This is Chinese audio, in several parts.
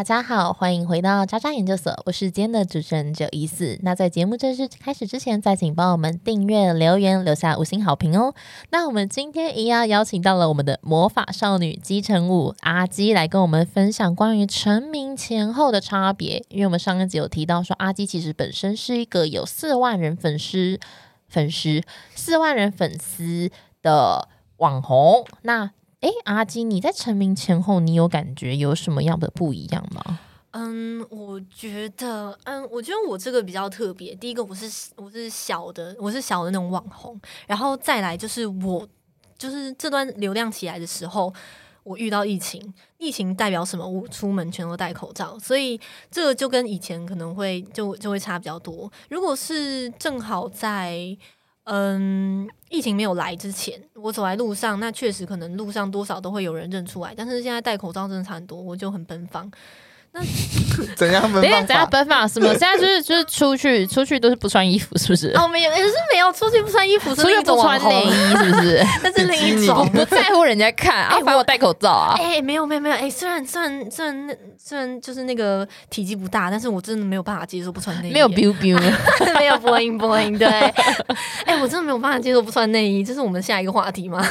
大家好，欢迎回到渣渣研究所，我是今天的主持人九一四。那在节目正式开始之前，再请帮我们订阅、留言、留下五星好评哦。那我们今天一样邀请到了我们的魔法少女姬成武阿基来跟我们分享关于成名前后的差别。因为我们上一集有提到说，阿基其实本身是一个有四万人粉丝、粉丝四万人粉丝的网红。那哎，阿基，你在成名前后，你有感觉有什么样的不一样吗？嗯，我觉得，嗯，我觉得我这个比较特别。第一个，我是我是小的，我是小的那种网红，然后再来就是我，就是这段流量起来的时候，我遇到疫情，疫情代表什么？我出门全都戴口罩，所以这个就跟以前可能会就就会差比较多。如果是正好在。嗯，疫情没有来之前，我走在路上，那确实可能路上多少都会有人认出来。但是现在戴口罩真的差很多，我就很奔放。那 怎样奔放？怎样奔放？什么？现在就是就是出去出去都是不穿衣服，是不是？哦，没有，也是没有出去不穿衣服，出去不穿内衣，是不是？那是另一种，不在乎人家看啊，反正我戴口罩啊。哎，没有没有没有，哎，虽然虽然虽然虽然就是那个体积不大，但是我真的没有办法接受不穿内衣。没有 biu biu，没有播音播音，对。哎，我真的没有办法接受不穿内衣，这是我们下一个话题吗？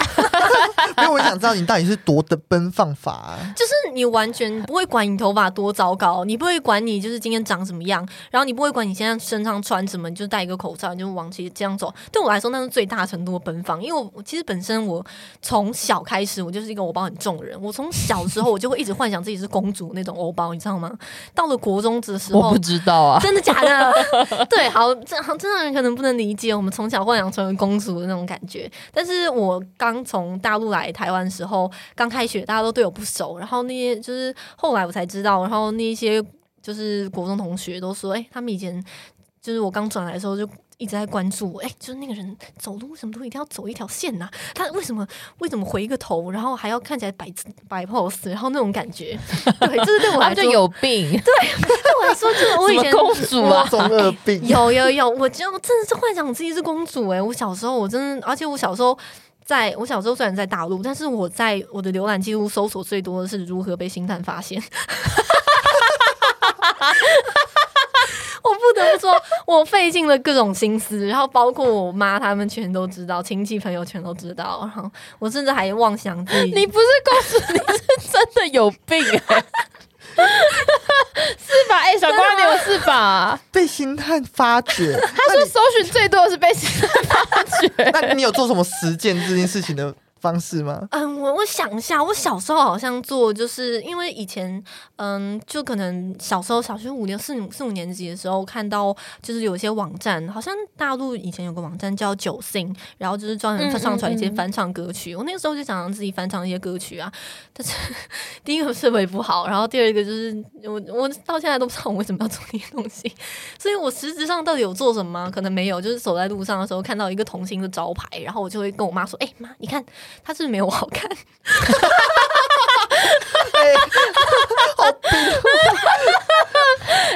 因为我想知道你到底是多的奔放法，就是你完全不会管你头发多糟糕，你不会管你就是今天长什么样，然后你不会管你现在身上穿什么，你就戴一个口罩，你就往其这样走。对我来说，那是最大程度的奔放，因为我其实本身我从小开始，我就是一个欧包很重的人。我从小时候我就会一直幻想自己是公主那种欧包，你知道吗？到了国中的时候，我不知道啊，真的假的？对，好，这好，正常人可能不能理解我们从小幻想成为公主的那种感觉。但是我刚从大陆来台湾时候，刚开学，大家都对我不熟，然后那些就是后来我才知道，然后那些。就是国中同学都说，哎，他们以前就是我刚转来的时候就一直在关注我，哎，就是那个人走路为什么都一定要走一条线呢？他为什么为什么回一个头，然后还要看起来摆摆 pose，然后那种感觉，对，就是对我来说有病。对，对我来说，就是我以前公主啊，中二病。有有有，我就真的是幻想自己是公主哎！我小时候我真的，而且我小时候在我小时候虽然在大陆，但是我在我的浏览记录搜索最多的是如何被星探发现。我不得不说，我费尽了各种心思，然后包括我妈他们全都知道，亲戚朋友全都知道，然后我甚至还妄想自己，你不是公主，你是真的有病，是吧？哎，小瓜你有是吧？被星探发掘，他说搜寻最多的是被星探发掘，那你有做什么实践这件事情的？方式吗？嗯，我我想一下，我小时候好像做，就是因为以前，嗯，就可能小时候小学五年四四五年级的时候，看到就是有一些网站，好像大陆以前有个网站叫九星，然后就是专门上传一些翻唱歌曲。我那个时候就想让自己翻唱一些歌曲啊，但是第一个设备不好，然后第二个就是我我到现在都不知道我为什么要做那些东西，所以我实质上到底有做什么？可能没有，就是走在路上的时候看到一个童星的招牌，然后我就会跟我妈说：“哎妈，你看。”他是没有我好看，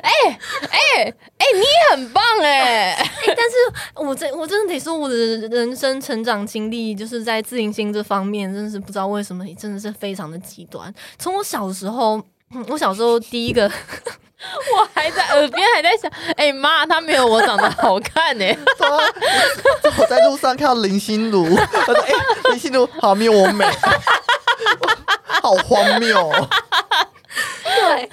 哎哎哎，你很棒哎！但是我真我真的得说，我的人生成长经历就是在自信心这方面，真的是不知道为什么，真的是非常的极端。从我小时候，我小时候第一个。我还在耳边还在想，哎妈，他没有我长得好看呢。我在路上看到林心如，我说哎，林心如好没有我美，好荒谬。对。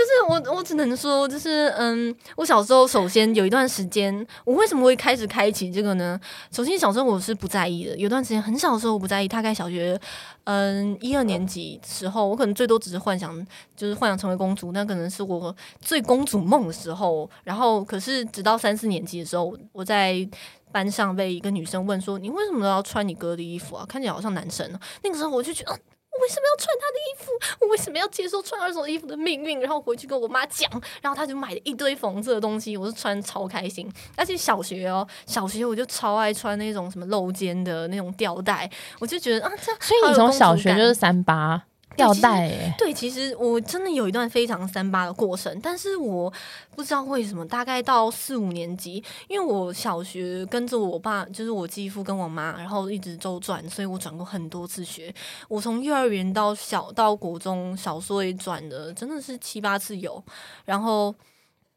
就是我，我只能说，就是嗯，我小时候首先有一段时间，我为什么会开始开启这个呢？首先小时候我是不在意的，有段时间很小的时候我不在意，大概小学嗯一二年级时候，我可能最多只是幻想，就是幻想成为公主，那可能是我最公主梦的时候。然后可是直到三四年级的时候，我在班上被一个女生问说：“你为什么要穿你哥的衣服啊？看起来好像男生。”那个时候我就觉得。为什么要穿他的衣服？我为什么要接受穿二手衣服的命运？然后回去跟我妈讲，然后他就买了一堆缝制的东西，我是穿超开心。而且小学哦，小学我就超爱穿那种什么露肩的那种吊带，我就觉得啊，这样。所以你从小学就是三八。吊带哎，对，其实我真的有一段非常三八的过程，但是我不知道为什么，大概到四五年级，因为我小学跟着我爸，就是我继父跟我妈，然后一直周转，所以我转过很多次学。我从幼儿园到小到国中，小说也转的真的是七八次有，然后。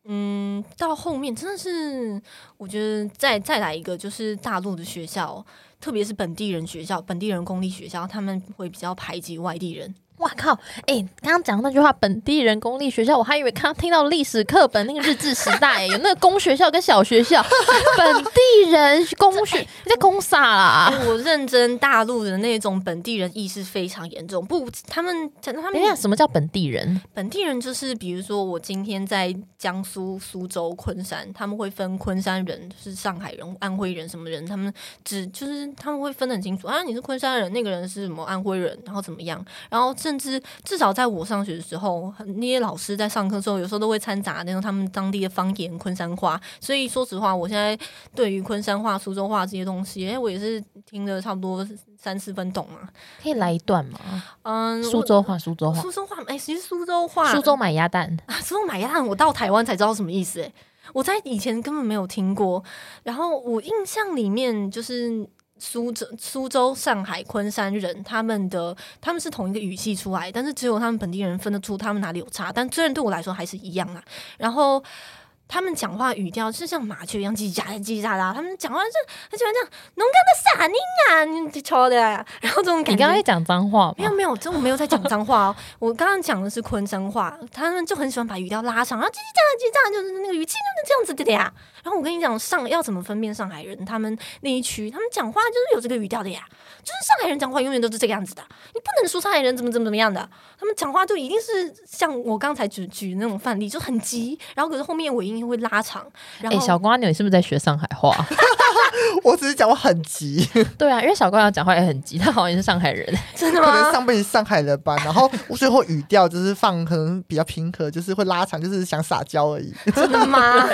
嗯，到后面真的是，我觉得再再来一个，就是大陆的学校，特别是本地人学校、本地人公立学校，他们会比较排挤外地人。哇靠！哎，刚刚讲那句话，本地人公立学校，我还以为刚听到历史课本那个日治时代，有那个公学校跟小学校，本地人公学你在公啥啦？我认真，大陆的那种本地人意识非常严重。不，他们他们什么叫本地人？本地人就是比如说，我今天在江苏苏州、昆山，他们会分昆山人是上海人、安徽人什么人，他们只就是他们会分得很清楚啊，你是昆山人，那个人是什么安徽人，然后怎么样，然后。甚至至少在我上学的时候，那些老师在上课的时候，有时候都会掺杂那种他们当地的方言昆山话。所以说实话，我现在对于昆山话、苏州话这些东西，哎，我也是听的差不多三四分懂啊。可以来一段吗？嗯，苏州话，苏州话，苏州话。哎，其实苏州话，苏州买鸭蛋啊，苏州买鸭蛋，我到台湾才知道什么意思。哎，我在以前根本没有听过。然后我印象里面就是。苏州、苏州、上海、昆山人，他们的他们是同一个语系出来，但是只有他们本地人分得出他们哪里有差。但虽然对我来说还是一样啊。然后。他们讲话语调是像麻雀一样叽叽喳喳、叽叽喳喳。他们讲话是很喜欢这样，农干的傻宁啊，你瞧的。然后这种感觉，你刚刚在讲脏话没有没有，这我没有在讲脏话哦。我刚刚讲的是昆山话，他们就很喜欢把语调拉长，然后叽叽喳喳、叽喳，就是那个语气就是这样子的呀。然后我跟你讲，上要怎么分辨上海人？他们那一区，他们讲话就是有这个语调的呀。就是上海人讲话永远都是这个样子的，你不能说上海人怎么怎么怎么样的，他们讲话就一定是像我刚才举举那种范例，就很急，然后可是后面尾音会拉长。然后小瓜，你是不是在学上海话？我只是讲话很急。对啊，因为小瓜要讲话也很急，他好像也是上海人，真的吗？可能上辈子上海的吧。然后我最后语调就是放可能比较平和，就是会拉长，就是想撒娇而已。真的吗？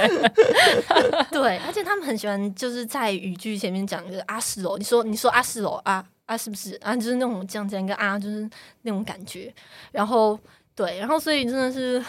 对，而且他们很喜欢就是在语句前面讲一个阿四哦，你说你说阿四哦啊。啊，是不是啊？就是那种这样这样一个啊，就是那种感觉。然后对，然后所以真的是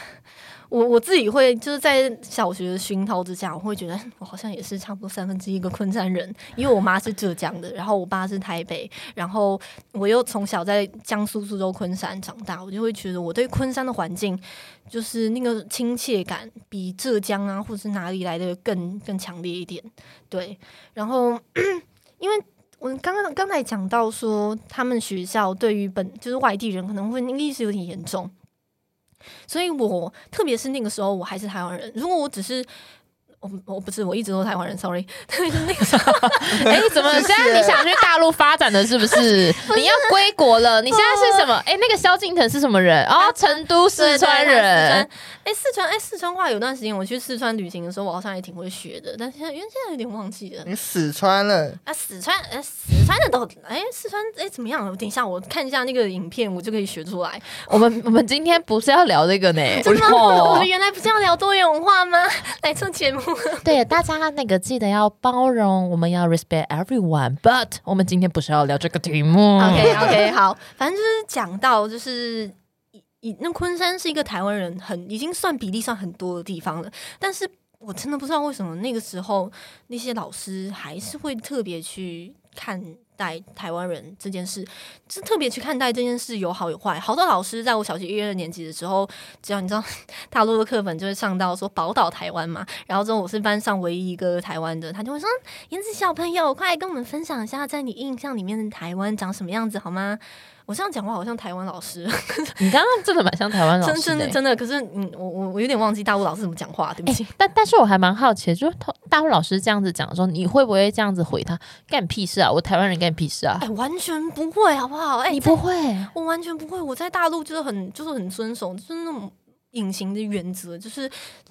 我我自己会就是在小学的熏陶之下，我会觉得我好像也是差不多三分之一个昆山人，因为我妈是浙江的，然后我爸是台北，然后我又从小在江苏苏州昆山长大，我就会觉得我对昆山的环境就是那个亲切感比浙江啊或者是哪里来的更更强烈一点。对，然后 因为。我刚刚刚才讲到说，他们学校对于本就是外地人可能会意识有点严重，所以我特别是那个时候我还是台湾人，如果我只是。我我不是，我一直都台湾人，sorry。就是那个时候，哎，怎么 现在你想去大陆发展的是不是？你要归国了？你现在是什么？哎，那个萧敬腾是什么人？哦，成都四川人。哎，四川，哎，四川话有段时间我去四川旅行的时候，我好像也挺会学的，但现在因为现在有点忘记了。你四川了？啊，四川，哎，四川的都，哎，四川，哎，怎么样？等一下我看一下那个影片，我就可以学出来。我们我们今天不是要聊这个呢？真的吗？我们原来不是要聊多元文化吗？来做节目。对，大家那个记得要包容，我们要 respect everyone。But 我们今天不是要聊这个题目。OK OK，好，反正就是讲到就是以那昆山是一个台湾人很已经算比例上很多的地方了，但是我真的不知道为什么那个时候那些老师还是会特别去看。待台湾人这件事，就特别去看待这件事有好有坏。好多老师在我小学一二年级的时候，只要你知道大陆的课本就会上到说宝岛台湾嘛，然后之后我是班上唯一一个台湾的，他就会说：“言子小朋友，快来跟我们分享一下，在你印象里面的台湾长什么样子，好吗？”我这样讲话好像台湾老师，你刚刚真的蛮像台湾老师，真的真的。可是，嗯，我我我有点忘记大陆老师怎么讲话，对不起。但但是我还蛮好奇，就是大陆老师这样子讲的时候，你会不会这样子回他？干屁事啊！我台湾人干屁事啊！哎，完全不会，好不好？哎，你不会，我完全不会。我在大陆就是很就是很遵守，就是那种。隐形的原则就是，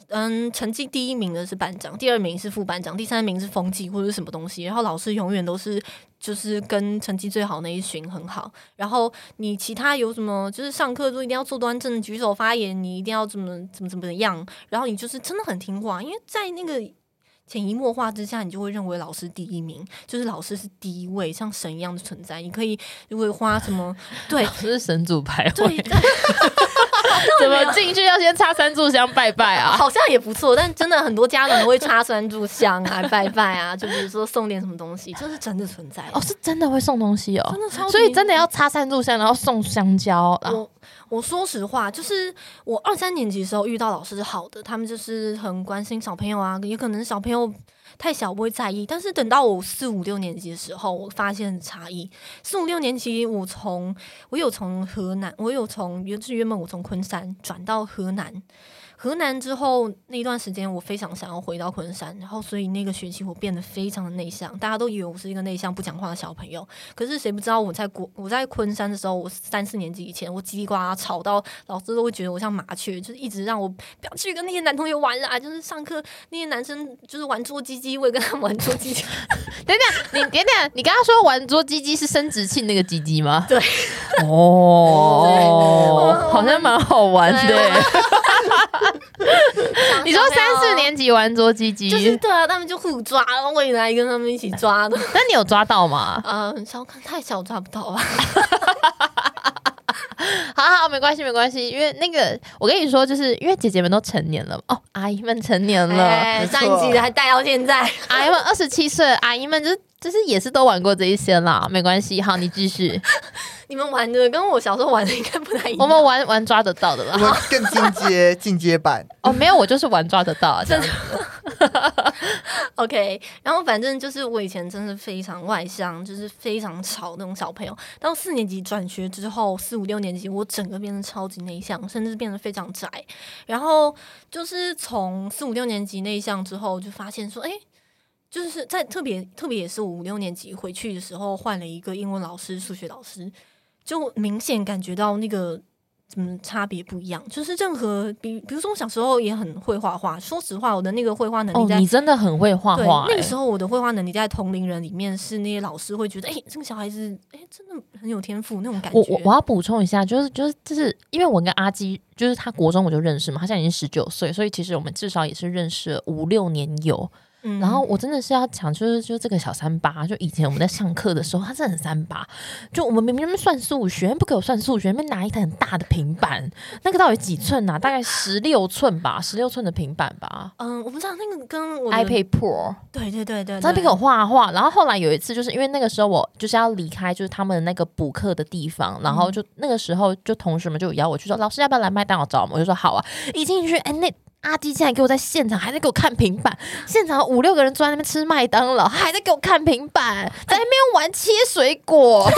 嗯，成绩第一名的是班长，第二名是副班长，第三名是风纪或者是什么东西。然后老师永远都是就是跟成绩最好那一群很好。然后你其他有什么，就是上课都一定要坐端正，举手发言，你一定要怎么怎么怎么样。然后你就是真的很听话，因为在那个。潜移默化之下，你就会认为老师第一名，就是老师是第一位，像神一样的存在。你可以如果花什么 对这是神主牌对位，怎么进去要先插三炷香拜拜啊？好像也不错，但真的很多家长都会插三炷香啊、拜拜啊，就比如说送点什么东西，这是真的存在的哦，是真的会送东西哦真，的超，所以真的要插三炷香，然后送香蕉啊。我说实话，就是我二三年级的时候遇到老师是好的，他们就是很关心小朋友啊，也可能小朋友太小不会在意。但是等到我四五六年级的时候，我发现差异。四五六年级，我从我有从河南，我有从原原本我从昆山转到河南。河南之后那段时间，我非常想要回到昆山，然后所以那个学期我变得非常的内向，大家都以为我是一个内向不讲话的小朋友。可是谁不知道我在国我在昆山的时候，我三四年级以前，我叽里呱啦吵到老师都会觉得我像麻雀，就是一直让我不要去跟那些男同学玩啦。就是上课那些男生就是玩捉鸡鸡，我也跟他们玩捉鸡鸡。等等，你等等，你刚刚说玩捉鸡鸡是生殖器那个鸡鸡吗？对。哦，好像蛮好玩的。你说三四年级玩捉鸡鸡，就是对啊，他们就互抓，我也来跟他们一起抓的。那你有抓到吗？嗯，小看太小抓不到吧。好好，没关系，没关系，因为那个我跟你说，就是因为姐姐们都成年了哦，阿姨们成年了，哎，没错上一集的还带到现在。阿姨们二十七岁，阿姨们就是就是也是都玩过这一些啦，没关系。好，你继续，你们玩的跟我小时候玩的应该不太一样。我们玩玩抓得到的我。们更进阶，进阶版。哦，没有，我就是玩抓得到这样子。OK，然后反正就是我以前真的非常外向，就是非常吵那种小朋友。到四年级转学之后，四五六年级我整个变得超级内向，甚至变得非常宅。然后就是从四五六年级内向之后，就发现说，哎。就是在特别特别也是我五六年级回去的时候，换了一个英文老师、数学老师，就明显感觉到那个怎么差别不一样。就是任何比比如说我小时候也很会画画，说实话，我的那个绘画能力哦，你真的很会画，画、欸那个时候我的绘画能力在同龄人里面是那些老师会觉得，哎、这个小孩子，哎、真的很有天赋那种感觉。我我我要补充一下，就是就是就是因为我跟阿基，就是他国中我就认识嘛，他现在已经十九岁，所以其实我们至少也是认识了五六年有。嗯然后我真的是要讲，就是就这个小三八，就以前我们在上课的时候，他真的很三八。就我们明明算数学，不给我算数学，那边拿一台很大的平板，那个到底几寸啊？大概十六寸吧，十六寸的平板吧嗯，我不知道那个跟我，iPad Pro。对对对对，对在那边给我画画，然后后来有一次，就是因为那个时候我就是要离开，就是他们那个补课的地方，然后就那个时候就同学们就邀我去说，老师要不要来麦当劳找我们？我就说好啊。一进去，哎，那阿基竟然给我在现场还在给我看平板，现场五六个人坐在那边吃麦当劳，还在给我看平板，在那边玩切水果。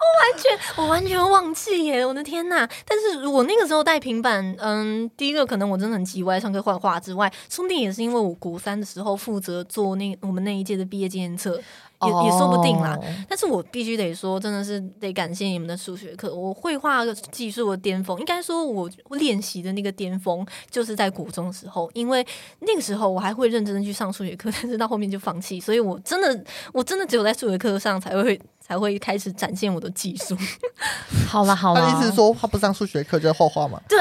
我完全我完全忘记耶！我的天呐！但是我那个时候带平板，嗯，第一个可能我真的很叽歪，上课画画之外，说不定也是因为我国三的时候负责做那我们那一届的毕业纪念册，也、也说不定啦。哦但是我必须得说，真的是得感谢你们的数学课。我绘画技术的巅峰，应该说我我练习的那个巅峰，就是在国中的时候，因为那个时候我还会认真的去上数学课，但是到后面就放弃。所以我真的，我真的只有在数学课上才会才会开始展现我的技术。好了好了他的意思是，说，他不上数学课就是画画嘛？对，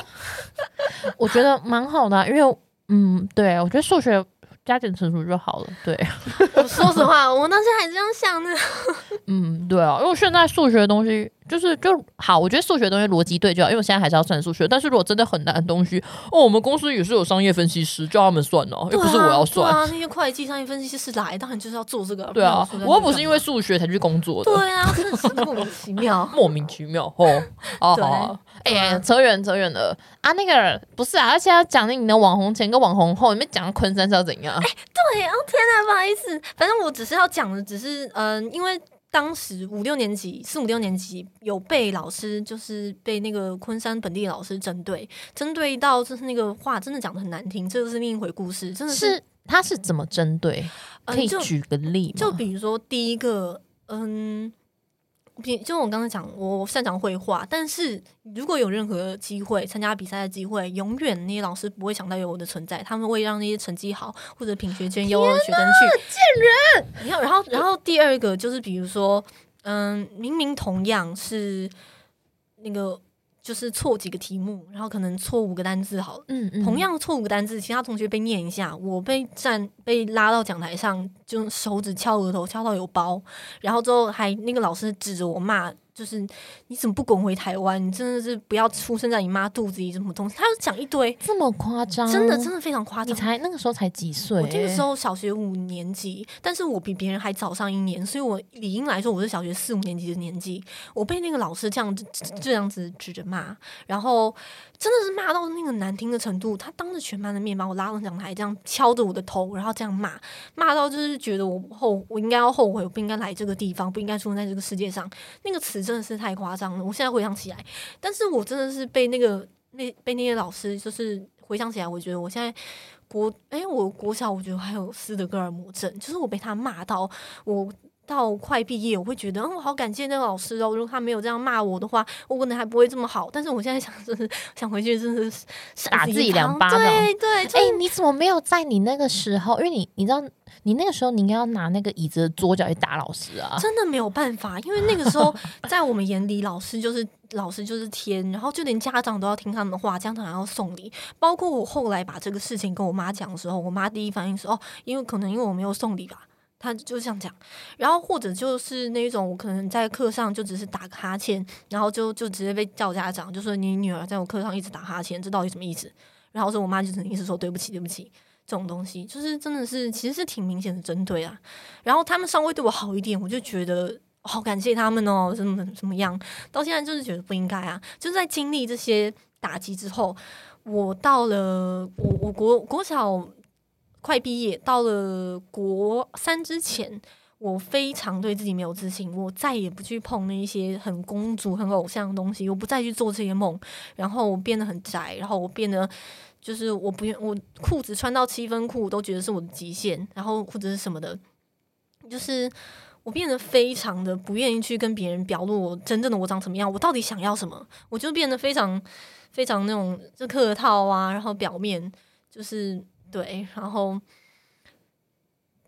我觉得蛮好的啊、因为嗯，对我觉得数学加减乘除就好了，对。我说实话，我当时还这样想的。嗯，对啊，因为现在数学的东西就是就好，我觉得数学的东西逻辑对就好，因为我现在还是要算数学。但是如果真的很难的东西，哦，我们公司也是有商业分析师，叫他们算哦，又不是我要算。对啊，那些会计、商业分析师来，当然就是要做这个。对啊，我又不是因为数学才去工作的，对啊，真的是莫名其妙。莫名其妙哦。好好好，哎、扯远扯远了啊！那个不是啊，而且要讲你的网红前跟网红后，你们讲昆山是要怎样？对，哦天哪，不好意思，反正我只是要讲的，只是嗯、因为当时五六年级、四五六年级有被老师，就是被那个昆山本地老师针对，针对到就是那个话真的讲的很难听，这个是另一回故事，真的是，是他是怎么针对？可以举个例吗？就比如说第一个，嗯。比就我刚才讲，我擅长绘画，但是如果有任何机会参加比赛的机会，永远那些老师不会想到有我的存在，他们会让那些成绩好或者品学兼优的学生去。贱人！然后，然后，然后第二个就是比如说，嗯，明明同样是那个就是错几个题目，然后可能错五个单字好了。嗯嗯，同样错五个单字，其他同学被念一下，我被站被拉到讲台上，就手指敲额头敲到有包，然后之后还那个老师指着我骂，就是你怎么不滚回台湾？你真的是不要出生在你妈肚子里，什么东西？他就讲一堆，这么夸张，真的真的非常夸张你。才那个时候才几岁、我那个时候小学五年级，但是我比别人还早上一年，所以我理应来说我是小学四五年级的年纪。我被那个老师这样子这样子指着骂，然后真的是骂到那个难听的程度。他当着全班的面把我拉上讲台，这样敲着我的头，然后这样骂，骂到就是觉得我后我应该要后悔，我不应该来这个地方，不应该出生在这个世界上。那个词真的是太夸张了，我现在回想起来，但是我真的是被那个那被那些老师就是回想起来，我觉得我现在。国哎、我国小我觉得还有斯德哥尔摩症，就是我被他骂到我到快毕业，我会觉得嗯，我好感谢那个老师哦，如果他没有这样骂我的话，我可能还不会这么好。但是我现在想，就是想回去，真的是打自己两巴掌对对，就哎、是你怎么没有在你那个时候？因为你你知道，你那个时候你应该要拿那个椅子的桌角去打老师啊。真的没有办法，因为那个时候在我们眼里，老师就是老师就是天，然后就连家长都要听他们的话，家长还要送礼。包括我后来把这个事情跟我妈讲的时候，我妈第一反应是哦，因为可能因为我没有送礼吧。他就这样讲，然后或者就是那种我可能在课上就只是打个哈欠，然后就就直接被叫家长，就说你女儿在我课上一直打哈欠，这到底什么意思？然后说我妈就只能一直说对不起，对不起。这种东西就是真的是其实是挺明显的针对啊。然后他们稍微对我好一点，我就觉得好感谢他们哦，怎么怎么样？到现在就是觉得不应该啊。就在经历这些打击之后，我到了我我国国小快毕业，到了国三之前。我非常对自己没有自信，我再也不去碰那一些很公主、很偶像的东西，我不再去做这些梦，然后我变得很宅，然后我变得就是我不愿我裤子穿到七分裤都觉得是我的极限，然后或者是什么的，就是我变得非常的不愿意去跟别人表露我真正的我长什么样，我到底想要什么，我就变得非常非常那种就客套啊，然后表面就是对，然后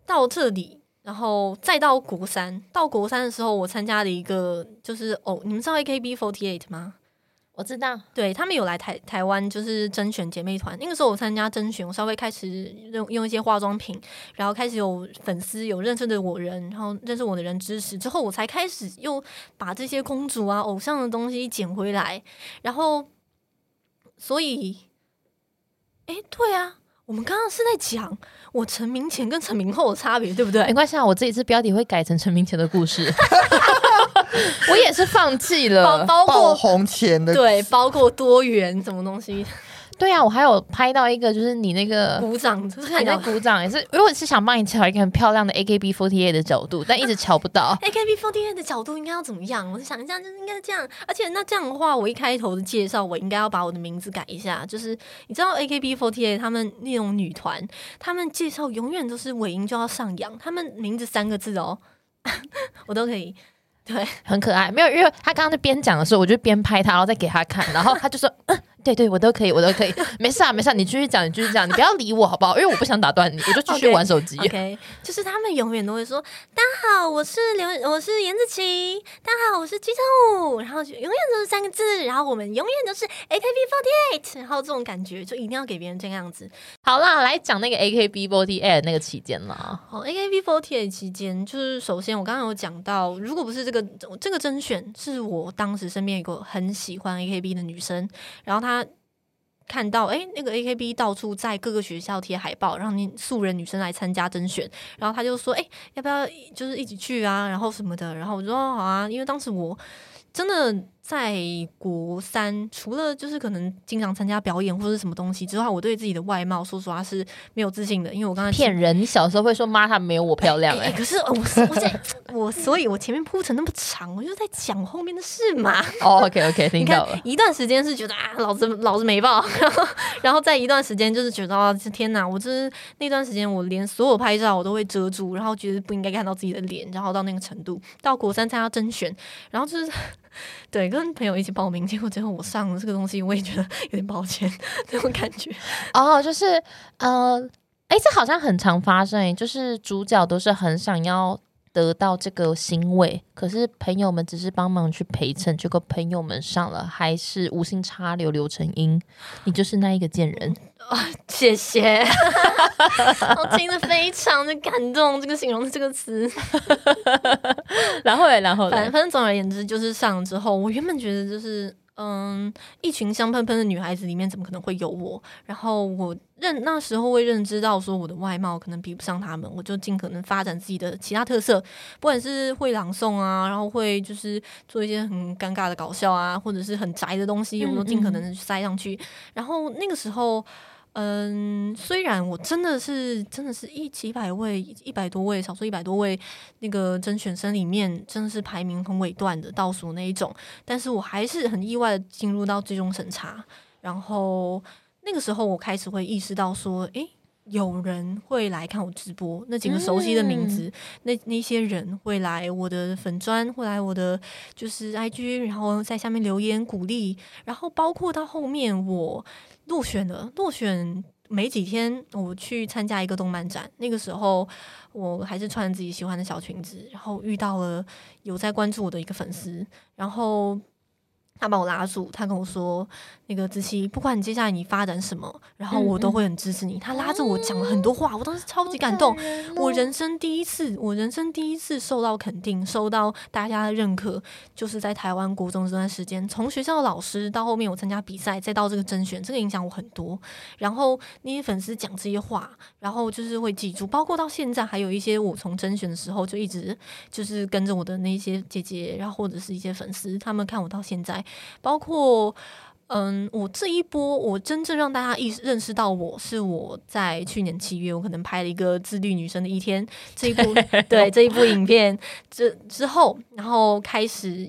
到这里。然后再到国三，到国三的时候，我参加了一个，就是哦，你们知道 AKB48 吗？我知道，对他们有来台台湾，就是甄选姐妹团。那个时候我参加甄选，我稍微开始用用一些化妆品，然后开始有粉丝有认识的我人，然后认识我的人支持之后，我才开始又把这些公主啊、偶像的东西捡回来。然后，所以，哎，对啊，我们刚刚是在讲我成名前跟成名后的差别，对不对没？关系啊，我这一次标题会改成成名前的故事。我也是放弃了。爆包括红前的对，包括多元什么东西，对啊，我还有拍到一个，就是你那个。鼓掌，就是看你在鼓掌也是，因为我是想帮你调一个很漂亮的 AKB48 的角度，但一直瞧不到。AKB48 的角度应该要怎么样？我是想一下，就是应该这样。而且那这样的话，我一开头的介绍，我应该要把我的名字改一下。就是你知道 AKB48 他们那种女团，他们介绍永远都是尾音就要上扬，他们名字三个字哦，我都可以。对，很可爱，没有，因为他刚刚在边讲的时候，我就边拍他，然后再给他看，然后他就说，嗯，对对，我都可以，我都可以，没事啊，没事、啊，你继续讲，你继续讲，你不要理我好不好？因为我不想打断你，我就继续玩手机。OK，就是他们永远都会说：“大家好，我是刘，我是严子琪，大家好，我是姬成武。”然后就永远都是三个字，然后我们永远都是 AKB48，然后这种感觉就一定要给别人这个样子。好啦，来讲那个 AKB48 那个期间啦。哦，AKB48 期间，就是首先我刚刚有讲到，如果不是这个这个甄选，是我当时身边一个很喜欢 AKB 的女生，然后她看到哎、诶那个 AKB 到处在各个学校贴海报，让你素人女生来参加甄选，然后他就说哎、诶要不要就是一起去啊，然后什么的，然后我说好啊，因为当时我真的在国三，除了就是可能经常参加表演或者什么东西之外，我对自己的外貌说实话是没有自信的，因为我刚才骗人！你小时候会说妈，她没有我漂亮哎、哎、可是呃我我在我，所以我前面铺成那么长，我就在讲后面的事嘛。哦，OK OK，听到了。，一段时间是觉得啊，老子老子没报，然后然后在一段时间就是觉得啊，天哪，我就是那段时间我连所有拍照我都会遮住，然后觉得不应该看到自己的脸，然后到那个程度，到国三参加甄选，然后就是 对跟朋友一起报名，结果最后我上了这个东西，我也觉得有点抱歉，这种感觉。哦，就是呃，哎、这好像很常发生、就是主角都是很想要得到这个欣慰，可是朋友们只是帮忙去陪衬，结果朋友们上了还是无心插柳柳成荫，你就是那一个贱人。谢谢，我听得非常的感动，这个形容这个词。然后嘞，然后反正总而言之，就是上了之后，我原本觉得就是。嗯，一群香喷喷的女孩子里面，怎么可能会有我？然后我认那时候会认知到说，我的外貌可能比不上他们，我就尽可能发展自己的其他特色，不管是会朗诵啊，然后会就是做一些很尴尬的搞笑啊，或者是很宅的东西，我都尽可能的塞上去。然后那个时候。嗯，虽然我真的是真的是一几百位一百多位少说一百多位那个甄选生里面真的是排名很尾段的倒数那一种，但是我还是很意外的进入到最终审查。然后那个时候我开始会意识到说，诶，有人会来看我直播，那几个熟悉的名字，那那些人会来我的粉砖，会来我的就是 IG，然后在下面留言鼓励，然后包括到后面我。落选了，落选没几天，我去参加一个动漫展。那个时候，我还是穿自己喜欢的小裙子，然后遇到了有在关注我的一个粉丝，然后。他把我拉住，他跟我说：“那个子琪，不管你接下来你发展什么，然后我都会很支持你。”他拉着我讲了很多话，我当时超级感动。我人生第一次，我人生第一次受到肯定，受到大家的认可，就是在台湾国中这段时间，从学校的老师到后面我参加比赛，再到这个甄选，这个影响我很多。然后那些粉丝讲这些话，然后就是会记住，包括到现在还有一些我从甄选的时候就一直就是跟着我的那些姐姐，然后或者是一些粉丝，他们看我到现在。包括，嗯，我这一波，我真正让大家意识认识到我是我在去年七月，我可能拍了一个自律女生的一天这一部，对这一部影片之之后，然后开始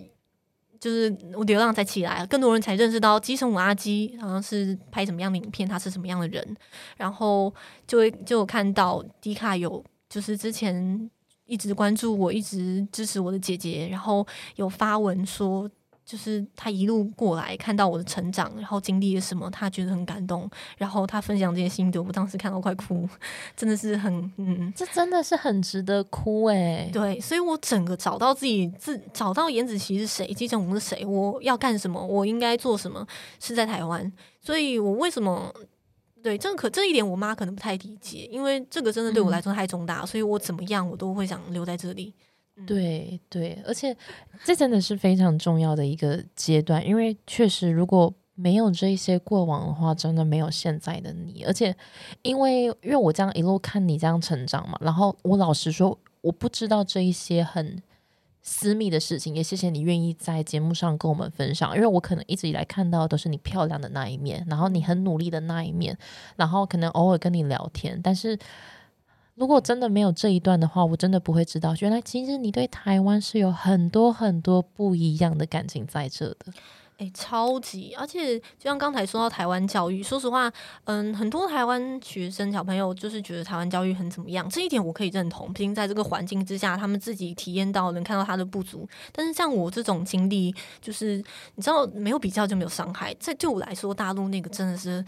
就是我流量才起来，更多人才认识到基神五阿基好像是拍什么样的影片，他是什么样的人，然后就会就看到迪卡有就是之前一直关注我，一直支持我的姐姐，然后有发文说。就是他一路过来看到我的成长，然后经历了什么，他觉得很感动，然后他分享这些心得，我当时看到快哭，真的是很嗯，这真的是很值得哭哎。对，所以我整个找到自己自找到颜子琪是谁，金城武是谁，我要干什么，我应该做什么，是在台湾。所以我为什么对这个可这一点，我妈可能不太理解，因为这个真的对我来说太重大，所以我怎么样我都会想留在这里。对对，而且这真的是非常重要的一个阶段，因为确实如果没有这一些过往的话，真的没有现在的你。而且因为因为我这样一路看你这样成长嘛，然后我老实说，我不知道这一些很私密的事情，也谢谢你愿意在节目上跟我们分享，因为我可能一直以来看到都是你漂亮的那一面，然后你很努力的那一面，然后可能偶尔跟你聊天，但是。如果真的没有这一段的话，我真的不会知道，原来其实你对台湾是有很多很多不一样的感情在这的。哎，超级！而且就像刚才说到台湾教育，说实话，嗯，很多台湾学生小朋友就是觉得台湾教育很怎么样，这一点我可以认同。毕竟在这个环境之下，他们自己体验到，能看到他的不足。但是像我这种经历，就是你知道，没有比较就没有伤害。这对我来说，大陆那个真的是。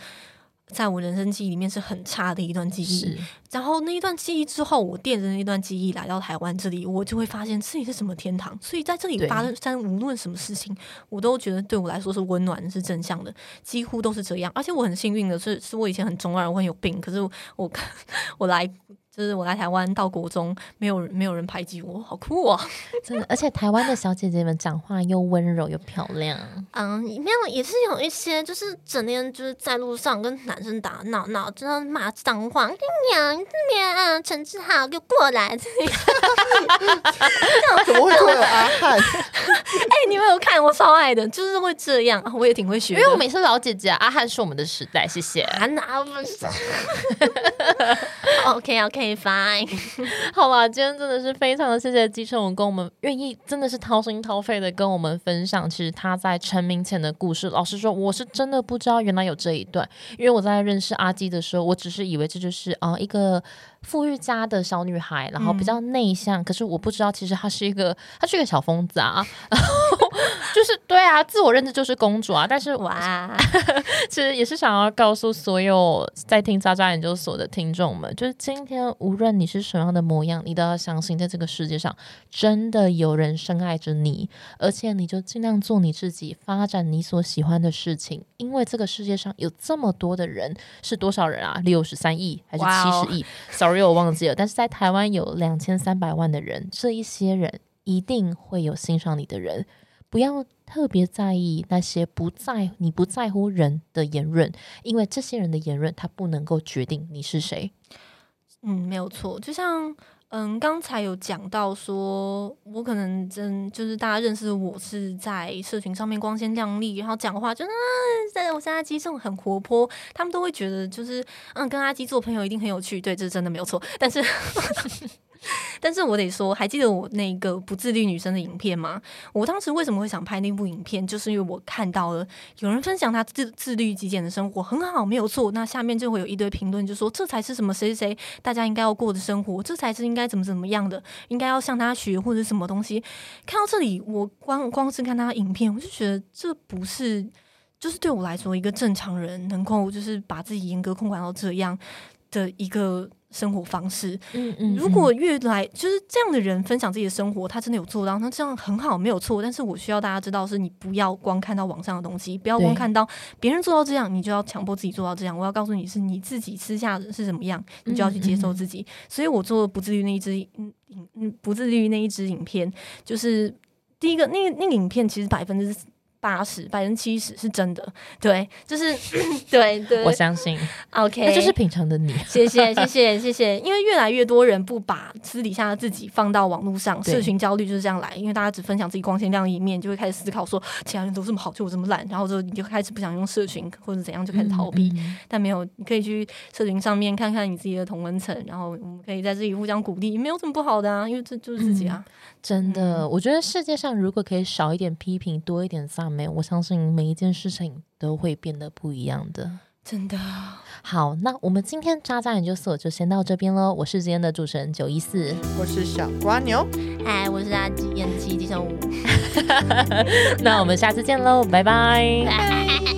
在我人生记忆里面是很差的一段记忆，然后那一段记忆之后，我垫着那段记忆来到台湾这里，我就会发现这里是什么天堂。所以在这里发生无论什么事情，我都觉得对我来说是温暖、是正向的，几乎都是这样。而且我很幸运的是，是我以前很中二，我很有病，可是我 我来。就是我来台湾到国中，没有没有人排挤我，好酷啊！真的，而且台湾的小姐姐们讲话又温柔又漂亮。嗯，里面也是有一些，就是整天就是在路上跟男生打闹闹，就要骂脏话。娘，这边啊，陈志豪，给我过来！怎么会有阿汉？哎，你们有看我超爱的，就是会这样，我也挺会学。因为我每次老姐姐，阿汉是我们的时代，谢谢。啊，那不是。Fine，好吧，今天真的是非常的谢谢季承文跟我们愿意真的是掏心掏肺的跟我们分享，其实他在成名前的故事。老实说，我是真的不知道原来有这一段，因为我在认识阿基的时候，我只是以为这就是啊一个富裕家的小女孩，然后比较内向，可是我不知道其实她是一个她是一个小疯子啊，然后就是对啊，自我认知就是公主啊。但是哇，其实也是想要告诉所有在听渣渣研究所的听众们，就是今天无论你是什么样的模样，你都要相信，在这个世界上真的有人深爱着你，而且你就尽量做你自己，发展你所喜欢的事情，因为这个世界上有这么多的人，是多少人啊？六十三亿还是七十亿？Sorry，我忘记了。但是在台湾有两千三百万的人，这一些人一定会有欣赏你的人。不要特别在意那些不在你不在乎人的言论，因为这些人的言论他不能够决定你是谁。嗯，没有错，就像。嗯，刚才有讲到说，我可能真就是大家认识我是在社群上面光鲜亮丽，然后讲话就嗯，在我跟阿基这种很活泼，他们都会觉得就是嗯，跟阿基做朋友一定很有趣，对，这是真的没有错。但是，但是我得说，还记得我那个不自律女生的影片吗？我当时为什么会想拍那部影片，就是因为我看到了有人分享她自自律极简的生活，很好，没有错。那下面就会有一堆评论，就说这才是什么谁谁谁大家应该要过的生活，这才是应该怎么怎么样的，应该要向他学或者什么东西。看到这里，我光光是看他的影片，我就觉得这不是，就是对我来说一个正常人能够就是把自己严格控管到这样的一个生活方式。嗯嗯如果越来就是这样的人分享自己的生活，他真的有做到，那这样很好，没有错。但是我需要大家知道，是你不要光看到网上的东西，不要光看到别人做到这样，你就要强迫自己做到这样。我要告诉你是你自己私下是怎么样，你就要去接受自己。所以我做不自律那一支嗯影嗯不自律那一支影片，就是第一个那个那个影片其实百分之。八十百分之七十是真的，对，就是 对对我相信，，OK，那就是平常的你。谢谢谢谢谢谢，因为越来越多人不把私底下的自己放到网络上，社群焦虑就是这样来，因为大家只分享自己光鲜亮丽一面，就会开始思考说其他人都这么好，就我这么烂，然后就你就开始不想用社群或者怎样，就开始逃避。嗯但没有，你可以去社群上面看看你自己的同温层，然后我们可以在这里互相鼓励，没有什么不好的啊，因为这就是自己啊。真的，我觉得世界上如果可以少一点批评，多一点赞美，我相信每一件事情都会变得不一样的。真的，好，那我们今天渣渣研究所就先到这边喽。我是今天的主持人九一四，我是小瓜牛，嗨，我是阿基，演技计生舞，那我们下次见喽，拜拜。拜。